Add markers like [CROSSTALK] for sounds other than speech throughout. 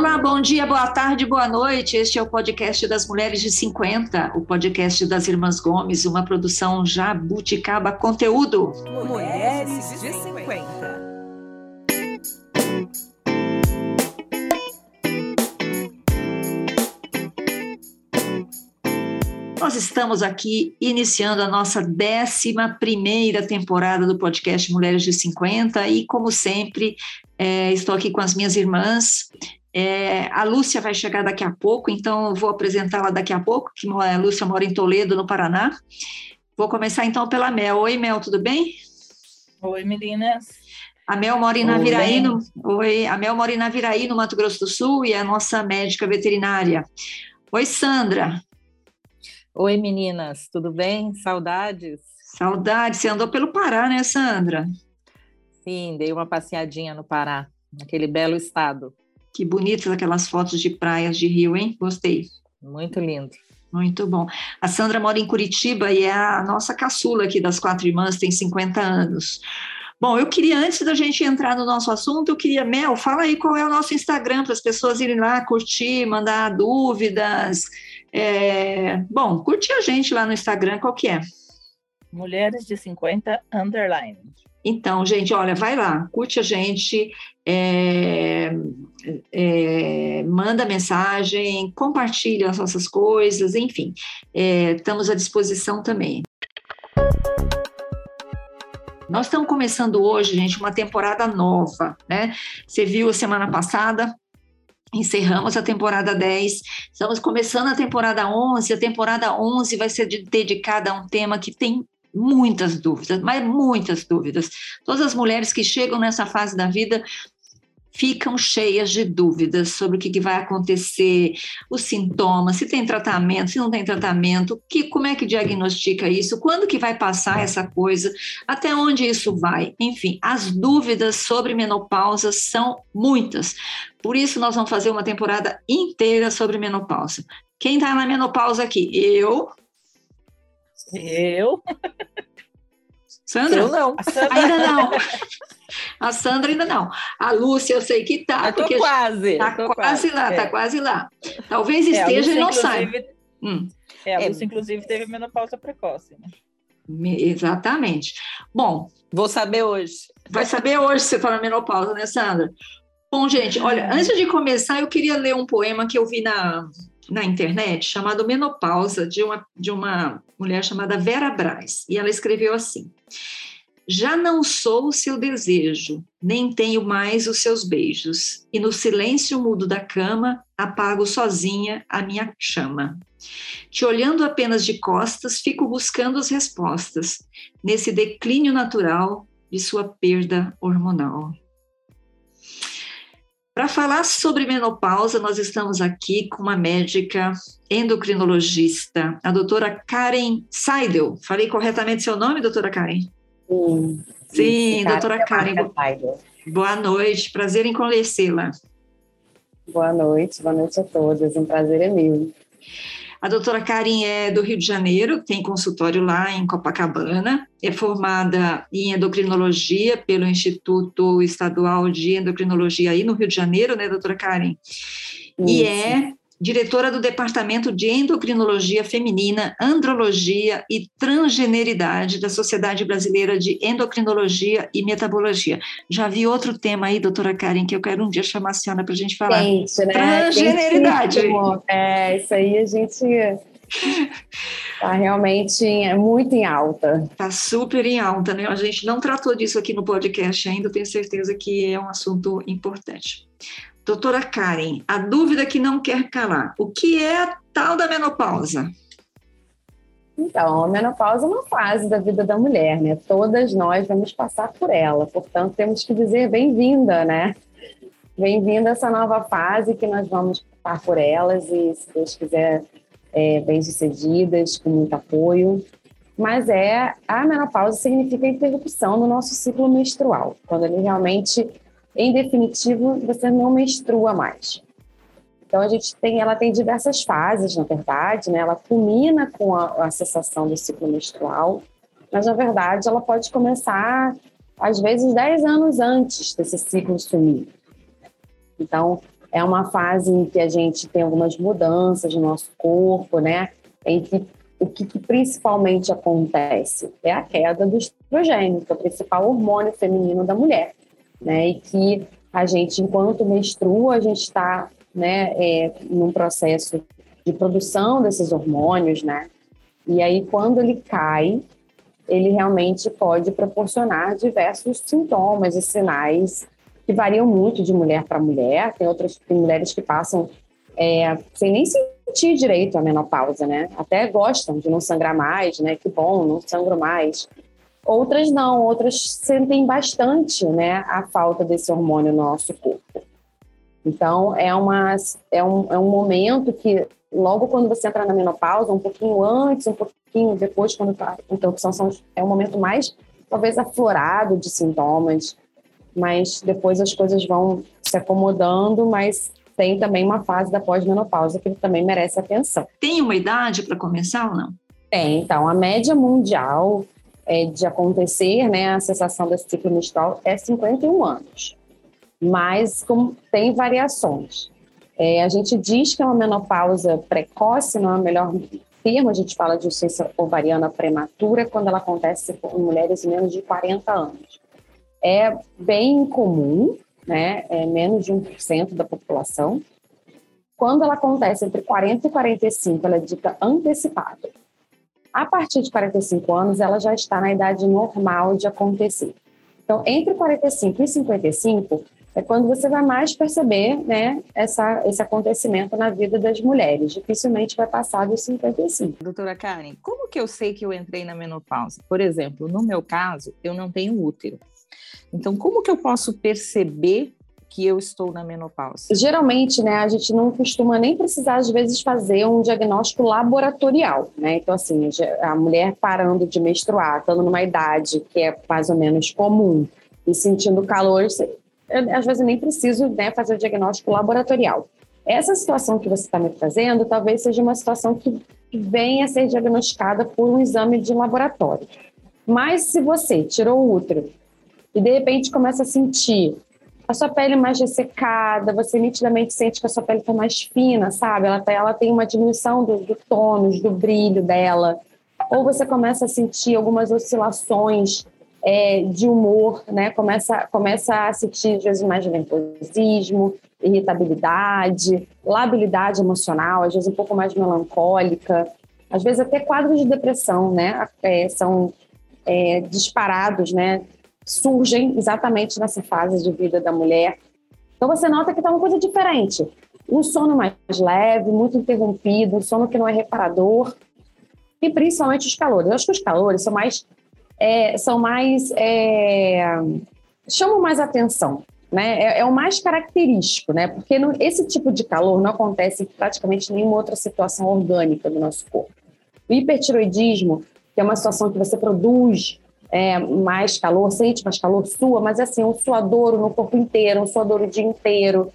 Olá, bom dia, boa tarde, boa noite. Este é o podcast das Mulheres de 50, o podcast das Irmãs Gomes, uma produção Jabuticaba Conteúdo. Mulheres de 50. Nós estamos aqui iniciando a nossa 11 temporada do podcast Mulheres de 50 e, como sempre, é, estou aqui com as minhas irmãs. É, a Lúcia vai chegar daqui a pouco, então eu vou apresentá-la daqui a pouco, que a Lúcia mora em Toledo, no Paraná. Vou começar então pela Mel. Oi, Mel, tudo bem? Oi, meninas. A Mel mora em Naviraí, no, Oi, a Mel mora em Naviraí, no Mato Grosso do Sul, e é a nossa médica veterinária. Oi, Sandra. Oi, meninas, tudo bem? Saudades? Saudades. Você andou pelo Pará, né, Sandra? Sim, dei uma passeadinha no Pará, naquele belo estado. Que bonitas aquelas fotos de praias de Rio, hein? Gostei. Muito lindo. Muito bom. A Sandra mora em Curitiba e é a nossa caçula aqui das quatro irmãs, tem 50 anos. Bom, eu queria, antes da gente entrar no nosso assunto, eu queria, Mel, fala aí qual é o nosso Instagram para as pessoas irem lá curtir, mandar dúvidas, é, bom, curte a gente lá no Instagram, qual que é? Mulheres de 50 underline. Então, gente, olha, vai lá, curte a gente, é, é, manda mensagem, compartilha as nossas coisas, enfim, é, estamos à disposição também. Nós estamos começando hoje, gente, uma temporada nova, né? Você viu a semana passada, Encerramos a temporada 10, estamos começando a temporada 11. A temporada 11 vai ser dedicada a um tema que tem muitas dúvidas, mas muitas dúvidas. Todas as mulheres que chegam nessa fase da vida ficam cheias de dúvidas sobre o que, que, vai acontecer, os sintomas, se tem tratamento, se não tem tratamento, que, como é que diagnostica isso, quando que vai passar essa coisa, até onde isso vai. Enfim, as dúvidas sobre menopausa são muitas. Por isso, nós vamos fazer uma temporada inteira sobre menopausa. Quem está na menopausa aqui? Eu. Eu. Sandra? Eu não. Ainda não. A Sandra ainda não. A Lúcia, eu sei que tá. Eu porque quase. Tá quase, quase, lá, tá é. tá quase lá. Talvez é, esteja é, e não saiba. Hum. É, a Lúcia, é. inclusive, teve menopausa precoce, né? Exatamente. Bom. Vou saber hoje. Vai saber hoje se você está na menopausa, né, Sandra? Bom, gente, olha, antes de começar, eu queria ler um poema que eu vi na, na internet chamado Menopausa, de uma, de uma mulher chamada Vera Braz. E ela escreveu assim: Já não sou o seu desejo, nem tenho mais os seus beijos, e no silêncio mudo da cama apago sozinha a minha chama. Te olhando apenas de costas, fico buscando as respostas nesse declínio natural de sua perda hormonal. Para falar sobre menopausa, nós estamos aqui com uma médica endocrinologista, a doutora Karen Seidel. Falei corretamente seu nome, doutora Karen? Sim. Sim, doutora Karen. Boa noite, prazer em conhecê-la. Boa noite, boa noite a todas, um prazer é meu. A doutora Karen é do Rio de Janeiro, tem consultório lá em Copacabana, é formada em endocrinologia pelo Instituto Estadual de Endocrinologia aí no Rio de Janeiro, né, doutora Karen? Isso. E é diretora do Departamento de Endocrinologia Feminina, Andrologia e Transgeneridade da Sociedade Brasileira de Endocrinologia e Metabologia. Já vi outro tema aí, doutora Karen, que eu quero um dia chamar a senhora para a gente falar. Gente, né? Transgeneridade. É, isso aí a gente Está realmente muito em alta. Está super em alta, né? A gente não tratou disso aqui no podcast ainda, tenho certeza que é um assunto importante. Doutora Karen, a dúvida que não quer calar: o que é a tal da menopausa? Então, a menopausa é uma fase da vida da mulher, né? Todas nós vamos passar por ela, portanto, temos que dizer bem-vinda, né? Bem-vinda essa nova fase que nós vamos passar por elas e, se Deus quiser, é, bem-sucedidas, com muito apoio. Mas é a menopausa significa a interrupção do nosso ciclo menstrual, quando ele realmente em definitivo, você não menstrua mais. Então a gente tem, ela tem diversas fases, na verdade, né? Ela culmina com a, a cessação do ciclo menstrual, mas na verdade ela pode começar às vezes 10 anos antes desse ciclo sumir. Então, é uma fase em que a gente tem algumas mudanças no nosso corpo, né? Em que o que, que principalmente acontece é a queda do estrogênio, que é o principal hormônio feminino da mulher, né? E que a gente, enquanto menstrua, a gente está, né, é, num processo de produção desses hormônios, né? E aí, quando ele cai, ele realmente pode proporcionar diversos sintomas e sinais que variam muito de mulher para mulher. Tem outras tem mulheres que passam é, sem nem sentir direito a menopausa, né? Até gostam de não sangrar mais, né? Que bom, não sangro mais. Outras não, outras sentem bastante, né? A falta desse hormônio no nosso corpo. Então, é, uma, é, um, é um momento que, logo quando você entra na menopausa, um pouquinho antes, um pouquinho depois, quando está então, são, é o momento mais, talvez, aflorado de sintomas, mas depois as coisas vão se acomodando, mas tem também uma fase da pós-menopausa que também merece atenção. Tem uma idade para começar ou não? Tem, então, a média mundial é, de acontecer né, a cessação desse ciclo menstrual é 51 anos, mas tem variações. É, a gente diz que é uma menopausa precoce, não é o melhor termo, a gente fala de insuficiência ovariana prematura quando ela acontece em mulheres menos de 40 anos é bem comum, né? É menos de 1% da população. Quando ela acontece entre 40 e 45, ela é dita antecipada. A partir de 45 anos, ela já está na idade normal de acontecer. Então, entre 45 e 55 é quando você vai mais perceber né, essa, esse acontecimento na vida das mulheres. Dificilmente vai passar dos 55. Doutora Karen, como que eu sei que eu entrei na menopausa? Por exemplo, no meu caso, eu não tenho útero. Então, como que eu posso perceber que eu estou na menopausa? Geralmente, né, a gente não costuma nem precisar, às vezes, fazer um diagnóstico laboratorial, né? Então, assim, a mulher parando de menstruar, estando numa idade que é mais ou menos comum e sentindo calor, às vezes nem preciso né, fazer o diagnóstico laboratorial. Essa situação que você está me trazendo talvez seja uma situação que venha a ser diagnosticada por um exame de laboratório. Mas se você tirou o útero e de repente começa a sentir a sua pele mais ressecada, você nitidamente sente que a sua pele está mais fina, sabe? Ela, tá, ela tem uma diminuição do, do tônus, do brilho dela. Ou você começa a sentir algumas oscilações é, de humor, né? Começa, começa a sentir, às vezes, mais nervosismo, irritabilidade, labilidade emocional, às vezes um pouco mais melancólica, às vezes até quadros de depressão, né? É, são é, disparados, né? Surgem exatamente nessa fase de vida da mulher. Então você nota que está uma coisa diferente. Um sono mais leve, muito interrompido, um sono que não é reparador, e principalmente os calores. Eu acho que os calores são mais. É, são mais é, chamam mais atenção. Né? É, é, o mais característico, né? porque esse tipo de calor não acontece em praticamente nenhuma outra situação orgânica do nosso corpo. O hipertiroidismo, que é uma situação que você produz é, mais calor, sente mais calor, sua, mas assim, um suadouro no corpo inteiro, um suadouro o dia inteiro.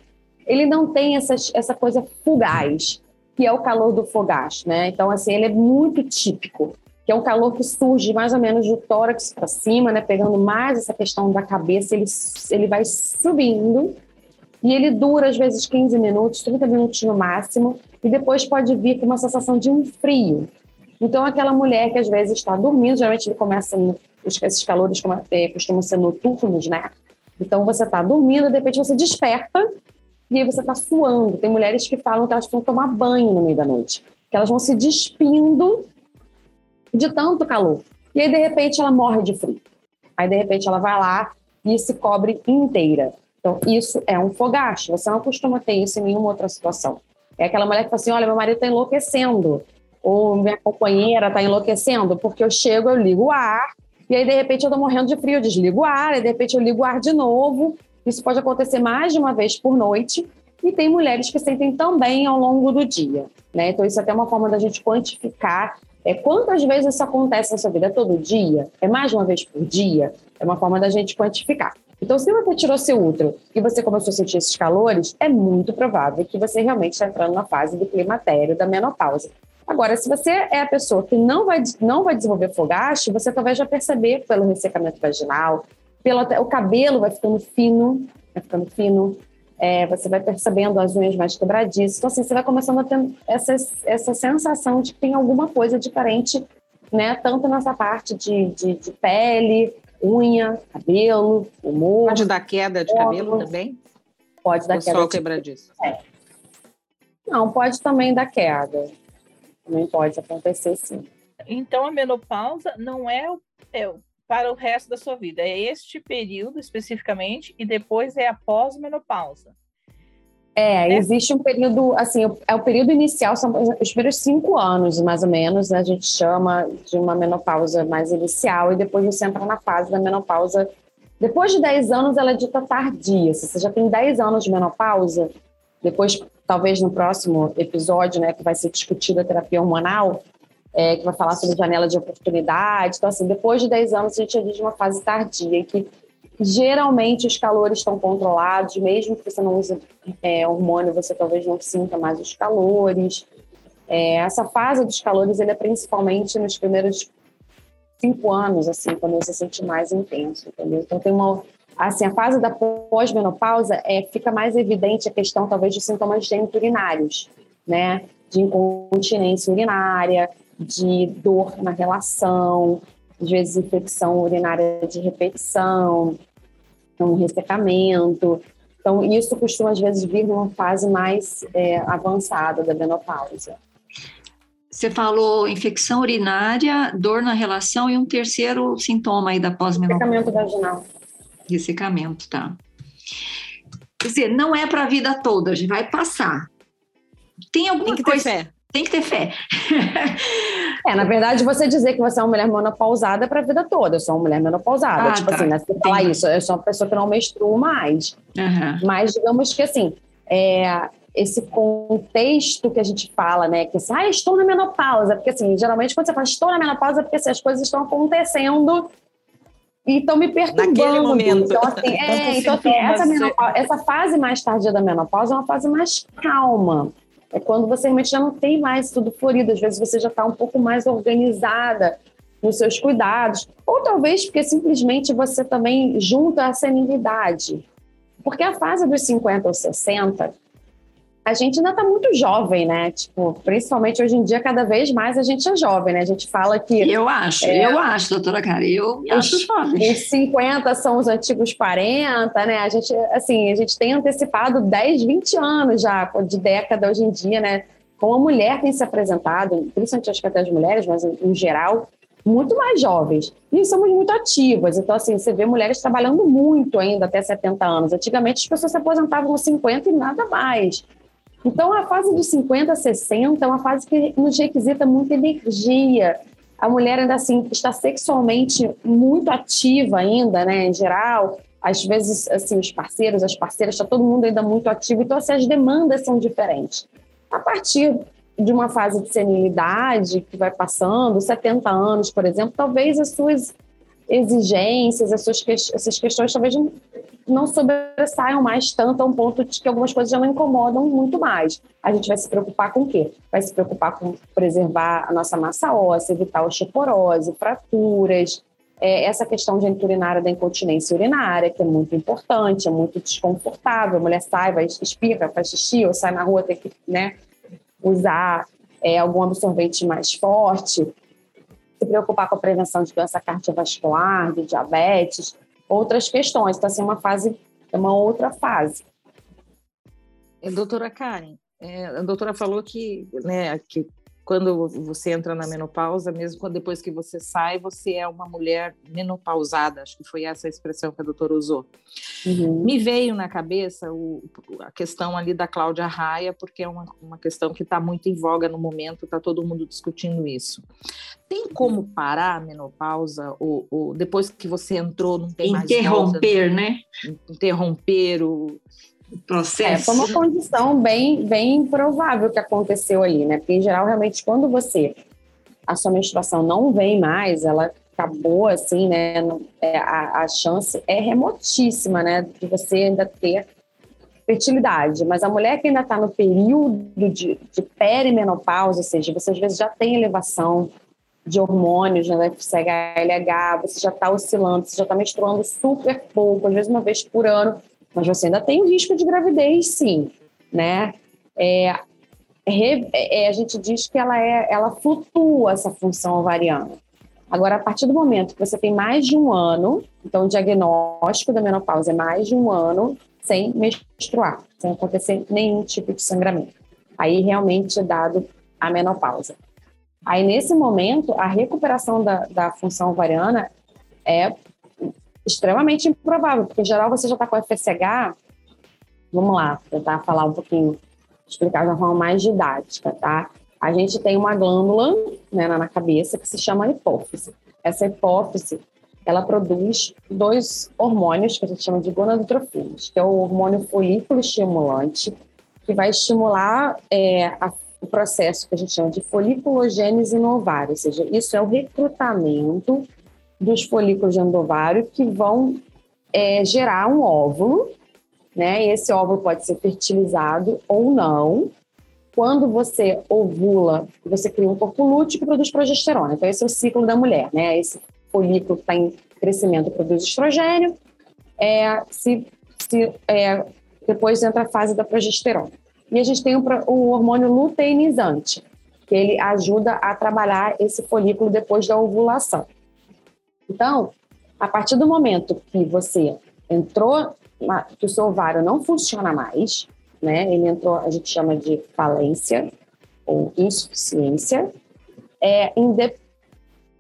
Ele não tem essa, essa coisa fugaz, que é o calor do fogacho, né? Então, assim, ele é muito típico, que é um calor que surge mais ou menos do tórax para cima, né? Pegando mais essa questão da cabeça, ele, ele vai subindo e ele dura às vezes 15 minutos, 30 minutos no máximo, e depois pode vir com uma sensação de um frio. Então, aquela mulher que às vezes está dormindo, geralmente ele começa esses calores é, costumam ser noturnos, né? Então você está dormindo, de repente você desperta e aí você está suando. Tem mulheres que falam que elas vão tomar banho no meio da noite, que elas vão se despindo de tanto calor. E aí, de repente, ela morre de frio. Aí, de repente, ela vai lá e se cobre inteira. Então, isso é um fogacho. Você não costuma ter isso em nenhuma outra situação. É aquela mulher que fala assim: olha, meu marido está enlouquecendo. Ou minha companheira está enlouquecendo, porque eu chego, eu ligo o ar, e aí, de repente, eu estou morrendo de frio, desligo o ar, e de repente eu ligo o ar de novo. Isso pode acontecer mais de uma vez por noite. E tem mulheres que sentem também ao longo do dia. Né? Então, isso é até uma forma da gente quantificar é, quantas vezes isso acontece na sua vida? É todo dia? É mais de uma vez por dia? É uma forma da gente quantificar. Então, se você tirou seu útero e você começou a sentir esses calores, é muito provável que você realmente está entrando na fase do climatério, da menopausa. Agora, se você é a pessoa que não vai, não vai desenvolver fogacho, você talvez já perceber pelo ressecamento vaginal, pelo, o cabelo vai ficando fino, vai ficando fino, é, você vai percebendo as unhas mais quebradiças. Então, assim, você vai começando a ter essa, essa sensação de que tem alguma coisa diferente, né? Tanto nessa parte de, de, de pele, unha, cabelo, humor. Pode dar queda de cabelo também? Pode dar Ou queda. Só de... quebradiço? É. Não, pode também dar queda. Também pode acontecer, sim. Então, a menopausa não é, é para o resto da sua vida. É este período especificamente e depois é a pós-menopausa. É, é, existe um período, assim, é o período inicial, são os primeiros cinco anos, mais ou menos, né, a gente chama de uma menopausa mais inicial, e depois você entra na fase da menopausa. Depois de 10 anos, ela é dita tardia. Se você já tem 10 anos de menopausa, depois, talvez no próximo episódio, né, que vai ser discutido a terapia hormonal, é, que vai falar sobre janela de oportunidade. Então, assim, depois de 10 anos, a gente atinge uma fase tardia, que geralmente os calores estão controlados, mesmo que você não use é, hormônio, você talvez não sinta mais os calores. É, essa fase dos calores, ele é principalmente nos primeiros cinco anos, assim, quando você sente mais intenso, entendeu? Então, tem uma... Assim, a fase da pós-menopausa é, fica mais evidente a questão, talvez, de sintomas geniturinários, né? De incontinência urinária, de dor na relação, às vezes infecção urinária de repetição, um ressecamento. Então, isso costuma, às vezes, vir numa fase mais é, avançada da menopausa. Você falou infecção urinária, dor na relação e um terceiro sintoma aí da pós-menopausa. Ressecamento vaginal. Ressecamento, tá. Quer dizer, não é para a vida toda, a gente vai passar. Tem alguma Tem que coisa... ter fé tem que ter fé. [LAUGHS] é, na verdade, você dizer que você é uma mulher menopausada é para a vida toda. Eu sou uma mulher menopausada. Ah, tipo tá. assim, né? Você falar isso, eu sou uma pessoa que não menstruo mais. Uhum. Mas, digamos que assim, é, esse contexto que a gente fala, né? Que assim, ah, estou na menopausa. Porque assim, geralmente quando você fala estou na menopausa, é porque assim, as coisas estão acontecendo e estão me perturbando. Naquele momento. [LAUGHS] Então, assim, é, então, assim essa, menopausa, essa fase mais tardia da menopausa é uma fase mais calma. É quando você realmente já não tem mais tudo florido, às vezes você já está um pouco mais organizada nos seus cuidados, ou talvez porque simplesmente você também junta a senilidade. Porque a fase dos 50 ou 60, a gente ainda está muito jovem, né? Tipo, principalmente hoje em dia, cada vez mais a gente é jovem, né? A gente fala que. Eu acho, é, eu acho, doutora Cara, eu me acho jovem. Os 50 são os antigos 40, né? A gente, assim, a gente tem antecipado 10, 20 anos já de década hoje em dia, né? Como a mulher tem se apresentado, principalmente acho que até as mulheres, mas em, geral, muito mais jovens. E somos muito ativas. Então, assim, você vê mulheres trabalhando muito ainda até 70 anos. Antigamente as pessoas se aposentavam aos 50 e nada mais. Então, a fase dos 50, 60 é uma fase que nos requisita muita energia. A mulher ainda assim está sexualmente muito ativa ainda, né, em geral. Às vezes, assim, os parceiros, as parceiras, está todo mundo ainda muito ativo. Então, assim, as demandas são diferentes. A partir de uma fase de senilidade que vai passando, 70 anos, por exemplo, talvez as suas exigências, as suas que... essas questões talvez não sobressaiam mais tanto a um ponto de que algumas coisas já não incomodam muito mais. A gente vai se preocupar com o quê? Vai se preocupar com preservar a nossa massa óssea, evitar osteoporose, fraturas, é, essa questão de urinária da incontinência urinária, que é muito importante, é muito desconfortável. A mulher sai, vai espirra, faz xixi, ou sai na rua, tem que né, usar é, algum absorvente mais forte. Se preocupar com a prevenção de doença cardiovascular, de diabetes outras questões. Então, assim, uma fase, é uma outra fase. Doutora Karen, é, a doutora falou que, né, que quando você entra na menopausa, mesmo quando depois que você sai, você é uma mulher menopausada, acho que foi essa a expressão que a doutora usou. Uhum. Me veio na cabeça o, a questão ali da Cláudia Raia, porque é uma, uma questão que está muito em voga no momento, está todo mundo discutindo isso. Tem como parar a menopausa, ou, ou depois que você entrou, não tem mais Interromper, né? Interromper o, processo. É, foi uma condição bem, bem provável que aconteceu ali, né? Porque, em geral, realmente, quando você a sua menstruação não vem mais, ela acabou assim, né? É, a, a chance é remotíssima, né? De você ainda ter fertilidade. Mas a mulher que ainda está no período de, de perimenopausa, ou seja, você às vezes já tem elevação de hormônios, né, FSH, LH, você já está oscilando, você já está menstruando super pouco, às vezes uma vez por ano, mas você ainda tem risco de gravidez, sim, né? É, é, a gente diz que ela, é, ela flutua essa função ovariana. Agora, a partir do momento que você tem mais de um ano, então o diagnóstico da menopausa é mais de um ano sem menstruar, sem acontecer nenhum tipo de sangramento. Aí realmente é dado a menopausa. Aí, nesse momento, a recuperação da, da função ovariana é extremamente improvável, porque em geral você já está com FSH. Vamos lá, tentar falar um pouquinho, explicar de uma forma mais didática, tá? A gente tem uma glândula né, na cabeça que se chama hipófise. Essa hipófise, ela produz dois hormônios que a gente chama de gonadotrofinas, que é o hormônio folículo estimulante, que vai estimular é, a, o processo que a gente chama de foliculogênese no ovário, ou seja, isso é o recrutamento dos folículos do ovário que vão é, gerar um óvulo, né? E esse óvulo pode ser fertilizado ou não. Quando você ovula, você cria um corpo lúteo que produz progesterona. Então, esse é o ciclo da mulher, né? Esse folículo está em crescimento produz estrogênio. É, se, se é, depois entra a fase da progesterona. E a gente tem o, o hormônio luteinizante, que ele ajuda a trabalhar esse folículo depois da ovulação. Então, a partir do momento que você entrou, que o seu ovário não funciona mais, né? Ele entrou, a gente chama de falência ou insuficiência. É,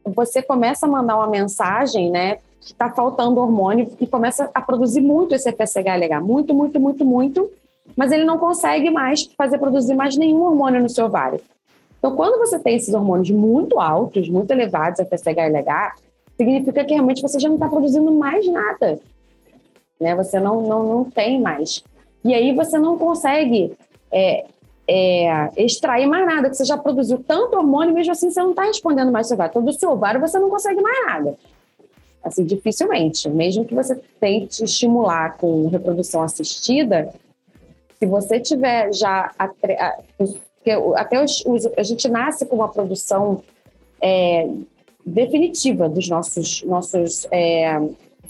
você começa a mandar uma mensagem, né? Que está faltando hormônio e começa a produzir muito esse FSH-LH, muito, muito, muito, muito, mas ele não consegue mais fazer produzir mais nenhum hormônio no seu ovário. Então, quando você tem esses hormônios muito altos, muito elevados, FSH-LH, significa que realmente você já não está produzindo mais nada. Né? Você não, não, não tem mais. E aí você não consegue é, é, extrair mais nada, que você já produziu tanto hormônio, mesmo assim você não está respondendo mais seu ovário. Então, do seu ovário você não consegue mais nada. Assim, dificilmente. Mesmo que você tente estimular com reprodução assistida, se você tiver já... Até os, os, a gente nasce com uma produção é, definitiva dos nossos, nossos é,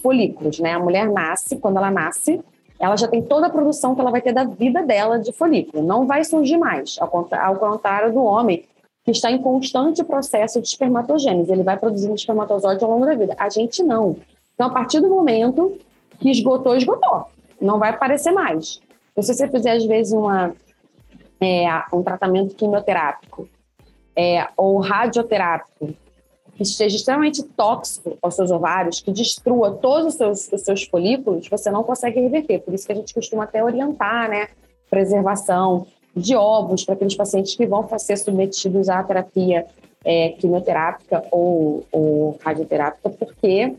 folículos, né? A mulher nasce, quando ela nasce, ela já tem toda a produção que ela vai ter da vida dela de folículo. Não vai surgir mais, ao contrário do homem, que está em constante processo de espermatogênese. Ele vai produzindo espermatozoide ao longo da vida. A gente não. Então, a partir do momento que esgotou, esgotou. Não vai aparecer mais. Então, se você fizer, às vezes, uma, é, um tratamento quimioterápico é, ou radioterápico que esteja extremamente tóxico aos seus ovários, que destrua todos os seus, os seus folículos, você não consegue reverter. Por isso que a gente costuma até orientar, né? Preservação de ovos para aqueles pacientes que vão ser submetidos à terapia é, quimioterápica ou, ou radioterápica, porque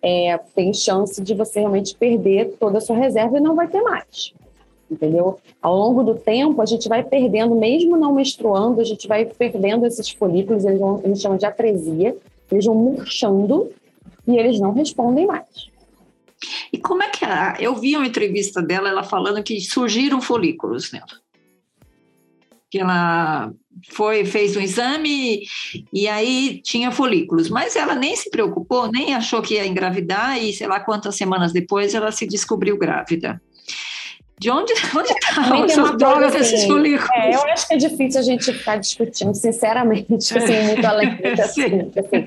é, tem chance de você realmente perder toda a sua reserva e não vai ter mais entendeu? Ao longo do tempo, a gente vai perdendo, mesmo não menstruando, a gente vai perdendo esses folículos, eles, vão, eles chamam de atresia, eles vão murchando e eles não respondem mais. E como é que é? Eu vi uma entrevista dela, ela falando que surgiram folículos nela. Que ela foi, fez um exame e aí tinha folículos, mas ela nem se preocupou, nem achou que ia engravidar e sei lá quantas semanas depois ela se descobriu grávida. De onde [LAUGHS] estão essas drogas, assim, esses folículos? É, eu acho que é difícil a gente ficar discutindo, sinceramente, [LAUGHS] assim, muito além desse assunto. Assim.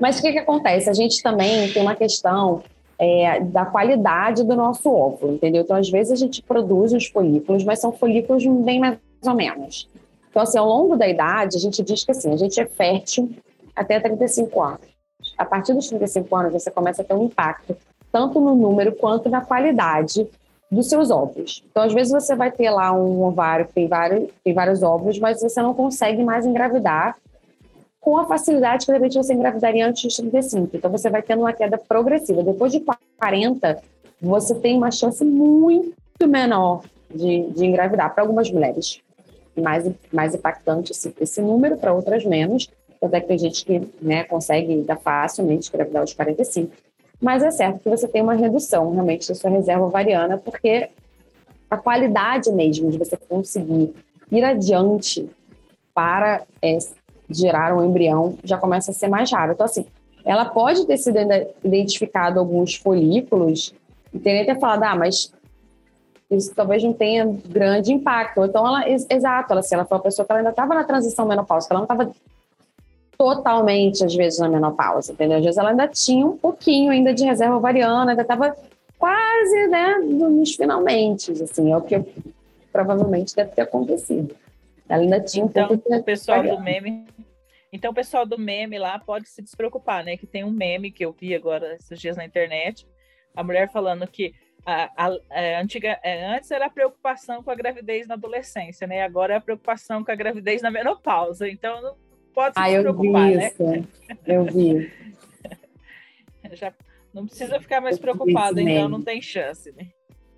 Mas o que, que acontece? A gente também tem uma questão é, da qualidade do nosso óvulo, entendeu? Então, às vezes, a gente produz os folículos, mas são folículos bem mais ou menos. Então, assim, ao longo da idade, a gente diz que assim, a gente é fértil até 35 anos. A partir dos 35 anos, você começa a ter um impacto tanto no número quanto na qualidade dos seus óvulos. Então, às vezes, você vai ter lá um ovário que tem vários, tem vários óvulos, mas você não consegue mais engravidar com a facilidade que, de repente, você engravidaria antes dos 35. Então, você vai tendo uma queda progressiva. Depois de 40, você tem uma chance muito menor de, de engravidar para algumas mulheres. Mais, mais impactante esse, esse número, para outras menos. Até que tem gente que né, consegue dar facilmente engravidar aos 45. Mas é certo que você tem uma redução realmente da sua reserva ovariana, porque a qualidade mesmo de você conseguir ir adiante para é, gerar um embrião já começa a ser mais raro. Então, assim, ela pode ter sido identificado alguns folículos e teria até falado, ah, mas isso talvez não tenha grande impacto. Então, ela, exato, ela, assim, ela foi uma pessoa que ela ainda estava na transição menopáusica, ela não estava totalmente, às vezes, na menopausa, entendeu? Às vezes ela ainda tinha um pouquinho ainda de reserva ovariana, ainda estava quase, né, nos finalmente, assim, é o que provavelmente deve ter acontecido. Ela ainda tinha um então, pouco de o pessoal do meme então, o pessoal do meme lá pode se despreocupar, né? Que tem um meme que eu vi agora esses dias na internet, a mulher falando que a, a, a é, antiga, é, antes era a preocupação com a gravidez na adolescência, né? Agora é a preocupação com a gravidez na menopausa. Então, pode se ah, preocupar, né? Eu vi. [LAUGHS] Já não precisa ficar mais preocupada, então não tem chance, né?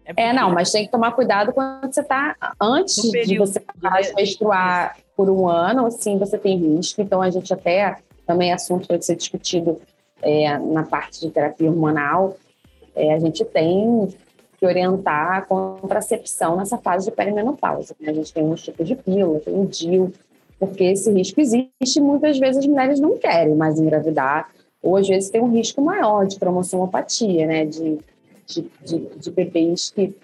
É, é, não, mas tem que tomar cuidado quando você está antes de você de menstruar por um ano, assim, você tem risco. Então, a gente até também é assunto para ser discutido é, na parte de terapia hormonal. É, a gente tem que orientar a contracepção nessa fase de perimenopausa. Né? A gente tem uns tipos de pílula, tem o DIL, porque esse risco existe. Muitas vezes as mulheres não querem mais engravidar, ou às vezes tem um risco maior de cromossomopatia, né? De, de, de, de bebês que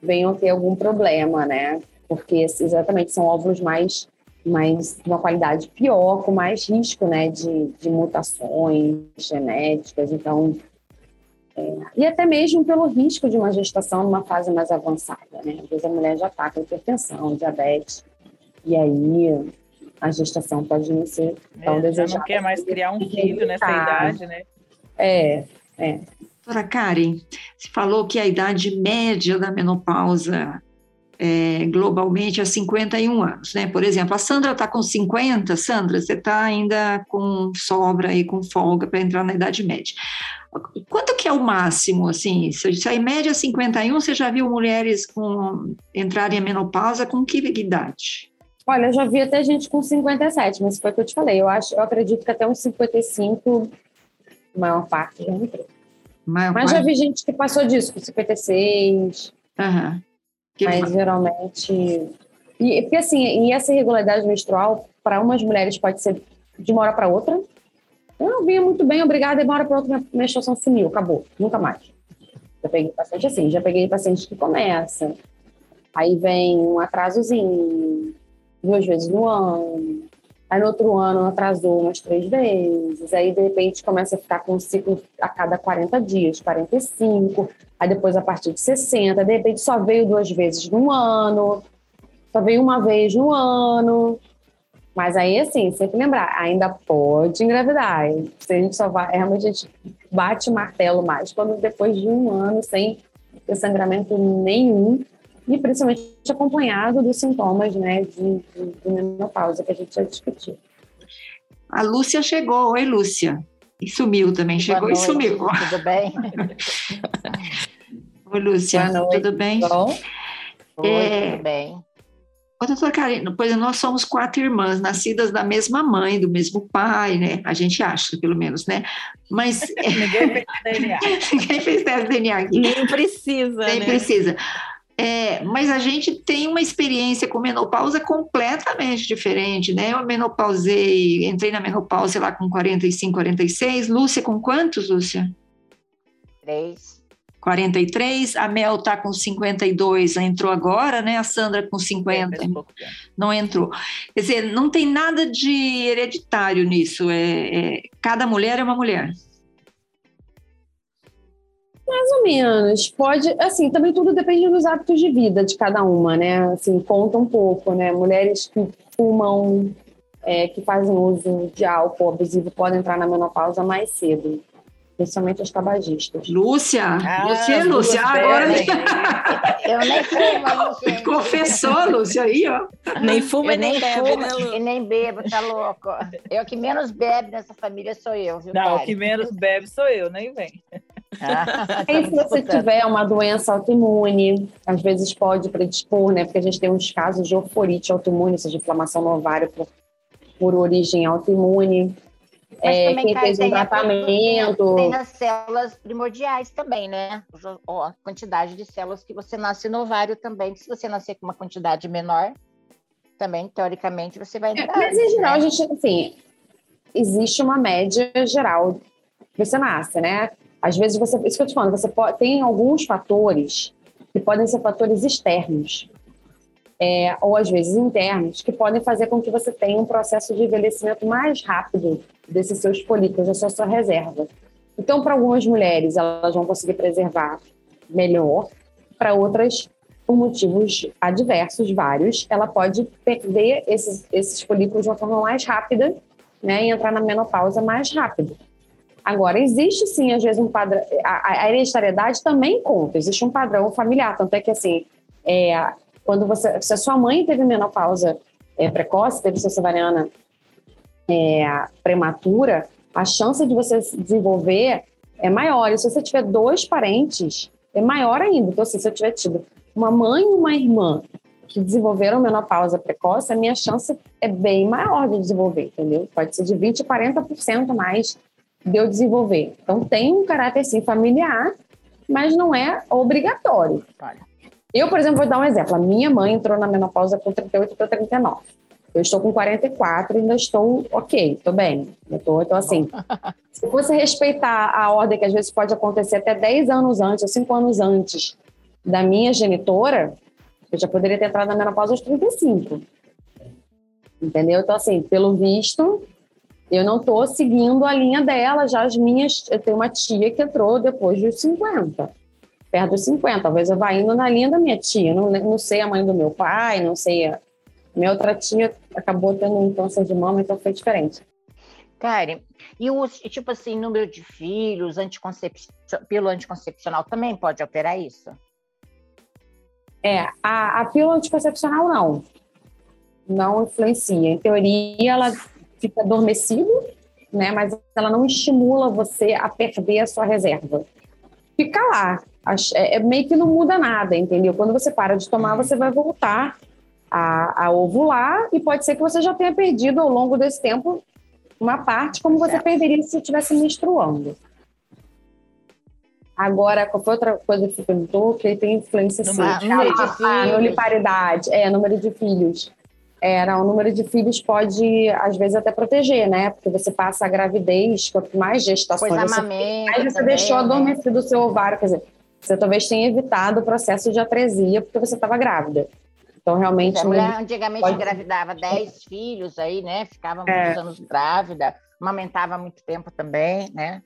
venham ter algum problema, né? Porque exatamente são óvulos mais, mais uma qualidade pior, com mais risco, né? De, de mutações genéticas. Então, é, e até mesmo pelo risco de uma gestação numa fase mais avançada, né? Às vezes a mulher já está com hipertensão, diabetes, e aí a gestação pode não ser tão é, desejada. Não quer mais criar um filho nessa idade, né? É, é. Doutora Karen, você falou que a idade média da menopausa é, globalmente é 51 anos, né? Por exemplo, a Sandra está com 50, Sandra, você está ainda com sobra aí, com folga para entrar na idade média. Quanto que é o máximo, assim? Se a média é 51, você já viu mulheres com entrarem em menopausa com que idade? Olha, eu já vi até gente com 57, mas foi o que eu te falei. Eu acho, eu acredito que até uns 55, a maior parte já entrou. Maior mas parte... já vi gente que passou disso, com 56. Uhum. mas geralmente. E, porque assim, e essa irregularidade menstrual, para umas mulheres, pode ser de uma hora para outra. Eu não vinha muito bem, obrigada, e uma hora para outra minha menstruação sumiu, acabou, nunca mais. Já peguei paciente assim, já peguei paciente que começa, aí vem um atrasozinho, duas vezes no ano. Aí no outro ano atrasou umas três vezes. Aí de repente começa a ficar com um ciclo a cada 40 dias, 45. Aí depois a partir de 60. De repente só veio duas vezes no ano. Só veio uma vez no ano. Mas aí, assim, sempre lembrar, ainda pode engravidar. A gente só vai, realmente a gente bate martelo mais quando depois de um ano sem ter sangramento nenhum e principalmente acompanhado dos sintomas né, de, de, de menopausa que a gente já discutiu. A Lúcia chegou. Oi, Lúcia. E sumiu também. Boa chegou noite, e sumiu. Tudo bem? [LAUGHS] Oi, Lúcia. Tudo bem? Bom? Oi, é... tudo bem. Ô, doutora Karina, pois nós somos quatro irmãs, nascidas da mesma mãe, do mesmo pai, né? A gente acha, pelo menos, né? Mas. [LAUGHS] Ninguém fez DNA. [LAUGHS] Ninguém fez teste DNA aqui. Nem precisa. Nem né? precisa. É, mas a gente tem uma experiência com menopausa completamente diferente, né? Eu menopausei, entrei na menopausa lá com 45, 46. Lúcia, com quantos, Lúcia? Três. 43, a Mel está com 52, entrou agora, né? A Sandra com 50, é, não entrou. Quer dizer, não tem nada de hereditário nisso, é, é cada mulher é uma mulher. Mais ou menos. Pode, assim, também tudo depende dos hábitos de vida de cada uma, né? Assim, conta um pouco, né? Mulheres que fumam, é, que fazem uso de álcool abusivo podem entrar na menopausa mais cedo. Principalmente as tabagistas. Lúcia! Ah, Lúcia, Lúcia, agora. Eu nem fumo, gente. [LAUGHS] Confessou, Lúcia, aí, ó. Nem fumo e nem, bebe, fumo, né? E nem bebo, tá louco. Eu que menos bebe nessa família sou eu, viu? Não, o que menos bebe sou eu, nem vem. [LAUGHS] E se você tiver uma doença autoimune, às vezes pode predispor, né? Porque a gente tem uns casos de oforite autoimune, ou seja, inflamação no ovário por, por origem autoimune. É, quem fez um tratamento. Tem as células primordiais também, né? A quantidade de células que você nasce no ovário também. Se você nascer com uma quantidade menor, também, teoricamente, você vai entrar. Mas, em geral, né? a gente, assim, existe uma média geral que você nasce, né? Às vezes você, isso que eu te falando, você pode, tem alguns fatores que podem ser fatores externos, é, ou às vezes internos, que podem fazer com que você tenha um processo de envelhecimento mais rápido desses seus folículos, da sua, sua reserva. Então, para algumas mulheres, elas vão conseguir preservar melhor, para outras, por motivos adversos, vários, ela pode perder esses, esses folículos de uma forma mais rápida né, e entrar na menopausa mais rápido. Agora, existe sim, às vezes, um padrão. A, a hereditariedade também conta, existe um padrão familiar. Tanto é que, assim, é, quando você. Se a sua mãe teve menopausa é, precoce, teve cesariana é, prematura, a chance de você desenvolver é maior. E se você tiver dois parentes, é maior ainda. Então, assim, se eu tiver tido uma mãe e uma irmã que desenvolveram menopausa precoce, a minha chance é bem maior de desenvolver, entendeu? Pode ser de 20% a 40% mais de eu desenvolver. Então, tem um caráter, sim, familiar, mas não é obrigatório. Eu, por exemplo, vou dar um exemplo. A minha mãe entrou na menopausa com 38 para 39. Eu estou com 44 e ainda estou ok, estou bem. Estou, então, assim, [LAUGHS] se você respeitar a ordem que às vezes pode acontecer até 10 anos antes, ou 5 anos antes da minha genitora, eu já poderia ter entrado na menopausa aos 35. Entendeu? Então, assim, pelo visto, eu não estou seguindo a linha dela, já as minhas. Eu tenho uma tia que entrou depois dos 50, perto dos 50. Talvez eu vá indo na linha da minha tia. Não, não sei a mãe do meu pai, não sei. A, minha outra tia acabou tendo um câncer de mama, então foi diferente. Karen, e o tipo assim, número de filhos, anticoncep... pelo anticoncepcional também pode alterar isso? É, a, a pílula anticoncepcional não. Não influencia. Em teoria, ela fica adormecido, né? Mas ela não estimula você a perder a sua reserva. Fica lá. É, é, meio que não muda nada, entendeu? Quando você para de tomar, você vai voltar a, a ovular e pode ser que você já tenha perdido ao longo desse tempo uma parte, como você perderia se estivesse menstruando. Agora, qual foi outra coisa que você perguntou? Que tem influência sim. Número de filhos. Nulliparidade, é, número de filhos. É, o número de filhos pode, às vezes, até proteger, né? Porque você passa a gravidez, quanto mais gestações pois você mais você também, deixou né? adormecido o seu ovário. Quer dizer, você talvez tenha evitado o processo de atresia porque você estava grávida. Então, realmente. A mulher antigamente pode... engravidava 10 filhos aí, né? Ficava é. muitos é. anos grávida, amamentava muito tempo também, né?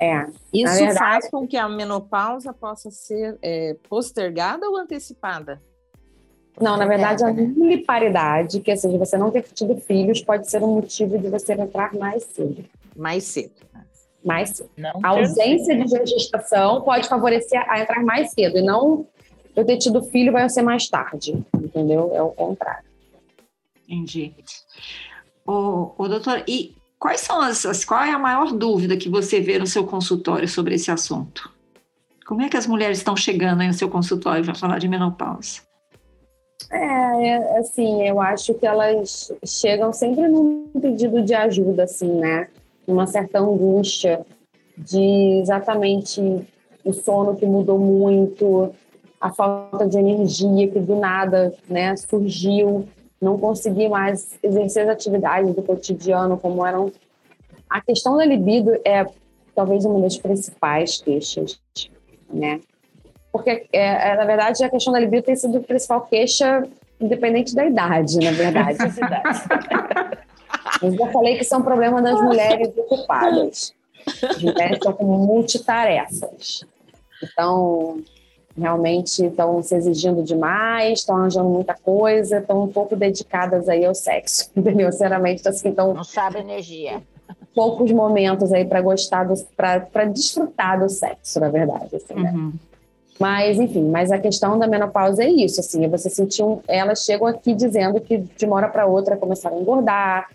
É. Isso verdade... faz com que a menopausa possa ser é, postergada ou antecipada? Não, na verdade, a nulliparidade, que seja, você não ter tido filhos, pode ser um motivo de você entrar mais cedo. Mais cedo. Mais cedo. Não a ausência de gestação pode favorecer a entrar mais cedo, e não eu ter tido filho vai ser mais tarde, entendeu? É o contrário. Entendi. O, o doutor, e quais são as, as, qual é a maior dúvida que você vê no seu consultório sobre esse assunto? Como é que as mulheres estão chegando aí no seu consultório para falar de menopausa? É, é, assim, eu acho que elas chegam sempre num pedido de ajuda, assim, né? Uma certa angústia de exatamente o sono que mudou muito, a falta de energia que do nada, né, surgiu, não consegui mais exercer as atividades do cotidiano como eram. A questão da libido é talvez uma das principais queixas, né? Porque, é, é, na verdade, a questão da libido tem sido a principal queixa, independente da idade, na verdade. [LAUGHS] Eu já falei que isso é um problema das mulheres ocupadas. As mulheres estão com multitarefas. Então, realmente estão se exigindo demais, estão arranjando muita coisa, estão um pouco dedicadas aí ao sexo, [LAUGHS] entendeu? Sinceramente, assim, então... Não sabe energia. Poucos momentos aí para gostar, para desfrutar do sexo, na verdade, assim, né? Uhum. Mas, enfim, mas a questão da menopausa é isso, assim, é você sentiu, elas chegam aqui dizendo que de uma hora para outra começaram a engordar,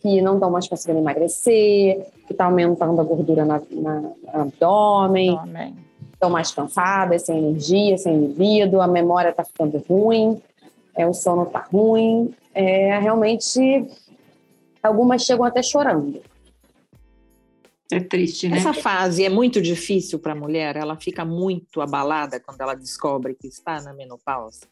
que não estão mais conseguindo emagrecer, que está aumentando a gordura na, na, no abdômen, abdômen estão mais cansadas, sem energia, sem libido, a memória está ficando ruim, é, o sono está ruim. É, realmente, algumas chegam até chorando. É triste, né? Essa fase é muito difícil para a mulher, ela fica muito abalada quando ela descobre que está na menopausa.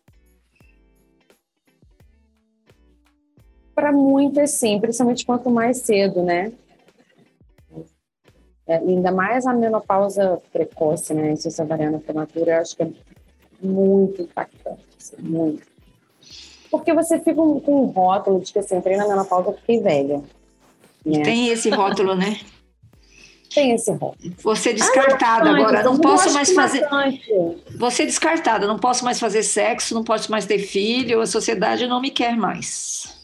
Para muitas, sim, principalmente quanto mais cedo, né? É, ainda mais a menopausa precoce, né? Insuficiência ovariana prematura, eu acho que é muito impactante, assim, muito. Porque você fica com um rótulo de que assim, entrei na menopausa, fiquei velha. Né? Tem esse rótulo, né? [LAUGHS] Tem esse rótulo. Você descartada Ah, agora, então não posso mais fazer. bastante. Você descartada, não posso mais fazer sexo, não posso mais ter filho, a sociedade não me quer mais.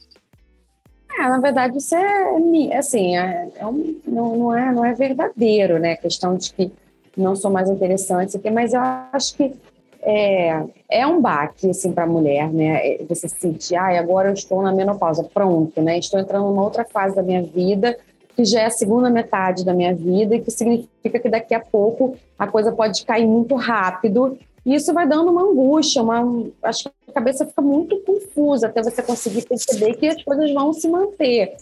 É, na verdade, isso é assim, é, é um- não, não é, não é verdadeiro, né? A questão de que não sou mais interessante, aqui, mas eu acho que é, é um baque assim, para a mulher, né? É Você se sentir, ah, agora eu estou na menopausa, pronto, né? Estou entrando numa outra fase da minha vida, que já é a segunda metade da minha vida, e que significa que daqui a pouco a coisa pode cair muito rápido. E isso vai dando uma angústia, uma, acho que a cabeça fica muito confusa até você conseguir perceber que as coisas vão se manter.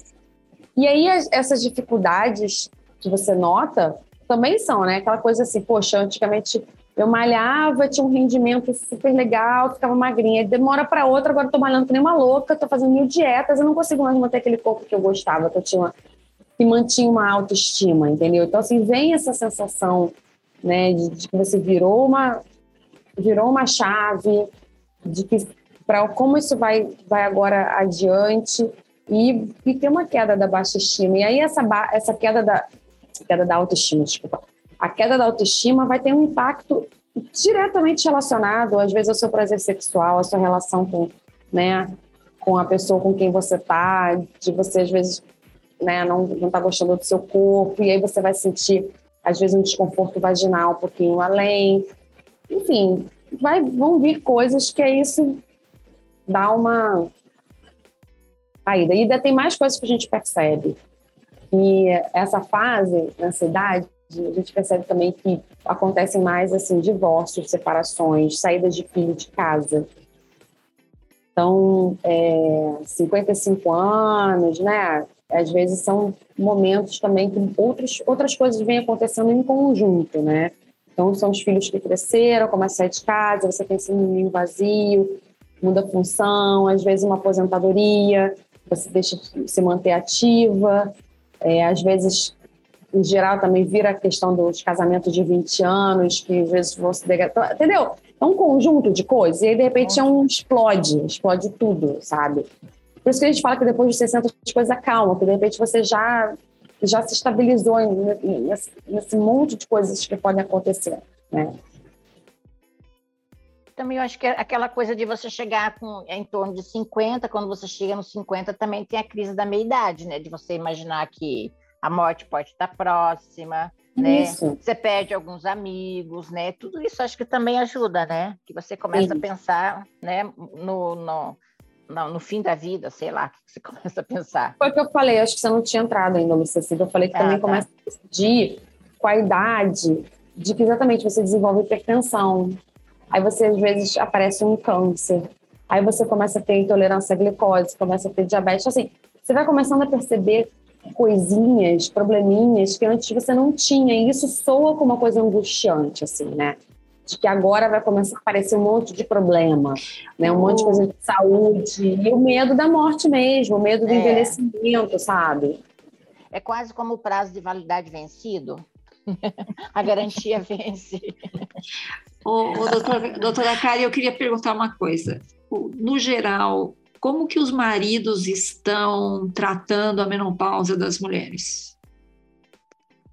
E aí as- essas dificuldades que você nota também são, né? Aquela coisa assim, poxa, antigamente eu malhava, tinha um rendimento super legal, ficava magrinha. Demora para outra, agora tô malhando que nem uma louca, tô fazendo mil dietas, eu não consigo mais manter aquele corpo que eu gostava, que eu tinha que mantinha uma autoestima, entendeu? Então assim, vem essa sensação, né, de, de que você virou uma virou uma chave, de que para como isso vai vai agora adiante e, e tem uma queda da baixa estima. E aí essa essa queda da queda da autoestima, desculpa. A queda da autoestima vai ter um impacto diretamente relacionado, às vezes, ao seu prazer sexual, à sua relação com, né, com a pessoa com quem você tá, de você, às vezes, né, não, não tá gostando do seu corpo, e aí você vai sentir, às vezes, um desconforto vaginal um pouquinho além. Enfim, vai, vão vir coisas que é isso dá uma saída. E ainda tem mais coisas que a gente percebe. E essa fase, nessa idade, a gente percebe também que acontecem mais assim divórcios, separações, saídas de filho de casa. Então, é, 55 anos, né? Às vezes são momentos também que outros, outras coisas vêm acontecendo em conjunto, né? Então, são os filhos que cresceram, começam a sair de casa, você tem esse menino vazio, muda a função, às vezes uma aposentadoria, você deixa de se manter ativa, é, às vezes, em geral, também vira a questão dos casamentos de 20 anos, que às vezes se degradar, entendeu? É um conjunto de coisas, e aí, de repente, é um explode, explode tudo, sabe? Por isso que a gente fala que depois de 60 as coisas acalmam, que de repente você já, já se estabilizou nesse, nesse monte de coisas que podem acontecer, né? Também eu acho que é aquela coisa de você chegar com, em torno de 50, quando você chega nos 50, também tem a crise da meia-idade, né? De você imaginar que a morte pode estar próxima, né? Isso. Você perde alguns amigos, né? Tudo isso acho que também ajuda, né? Que você começa Sim. a pensar, né? No, no, no, no fim da vida, sei lá, que você [LAUGHS] começa a pensar. Foi o que eu falei, acho que você não tinha entrado ainda CECID. Eu falei que Ah, também tá. começa a decidir com a idade de que exatamente você desenvolve hipertensão. Aí você, às vezes, aparece um câncer. Aí você começa a ter intolerância à glicose, começa a ter diabetes. Assim, você vai começando a perceber coisinhas, probleminhas que antes você não tinha. E isso soa como uma coisa angustiante, assim, né? De que agora vai começar a aparecer um monte de problema, né? Um monte de coisa de saúde. E o medo da morte mesmo, o medo do É. envelhecimento, sabe? É quase como o prazo de validade vencido. [LAUGHS] a garantia [LAUGHS] vence. Ô, ô, doutora, doutora Kari, eu queria perguntar uma coisa. O- No geral, como que os maridos estão tratando a menopausa das mulheres?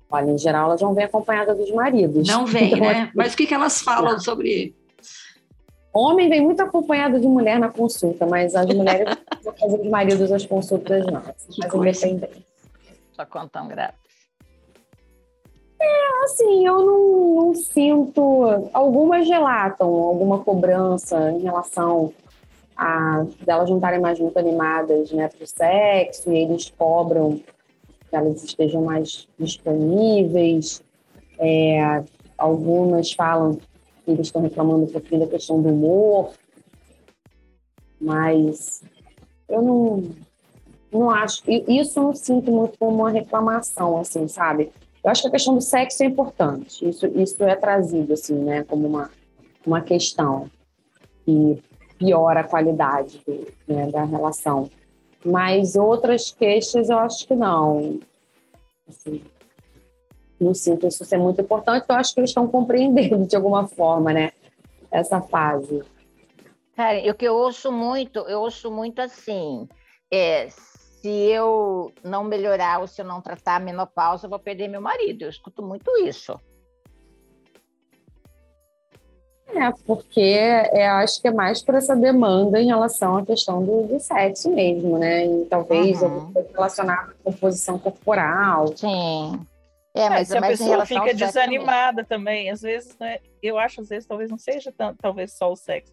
Olha, em geral, elas vão vir acompanhadas dos maridos. Não [LAUGHS] vem, Então, né? Mas o que, que elas falam sobre Homem vem muito acompanhado de mulher na consulta, mas as mulheres [LAUGHS] não vão fazer os maridos as consultas, não. Mas independente. Só contam grátis. Assim, eu não, não sinto. Algumas relatam alguma cobrança em relação a delas não estarem mais muito animadas né, para o sexo, e eles cobram que elas estejam mais disponíveis. É, algumas falam que eles estão reclamando um pouquinho da questão do humor, mas eu não, não acho. Isso eu não sinto muito como uma reclamação, assim, sabe? Eu acho que a questão do sexo é importante. Isso, isso é trazido, assim, né, como uma, uma questão que piora a qualidade né, da relação. Mas outras queixas eu acho que não. Assim, não sinto isso ser muito importante, eu acho que eles estão compreendendo de alguma forma, né? essa fase? Cara, o que eu ouço muito, eu ouço muito assim, é, se eu não melhorar ou se eu não tratar a menopausa, eu vou perder meu marido. Eu escuto muito isso. É, porque é, acho que é mais por essa demanda em relação à questão do, do sexo mesmo, né? E talvez Uhum. relacionar com composição corporal. Sim. É, É, mas, se a pessoa fica desanimada também, às vezes, né, eu acho, às vezes, talvez não seja tanto, talvez só o sexo,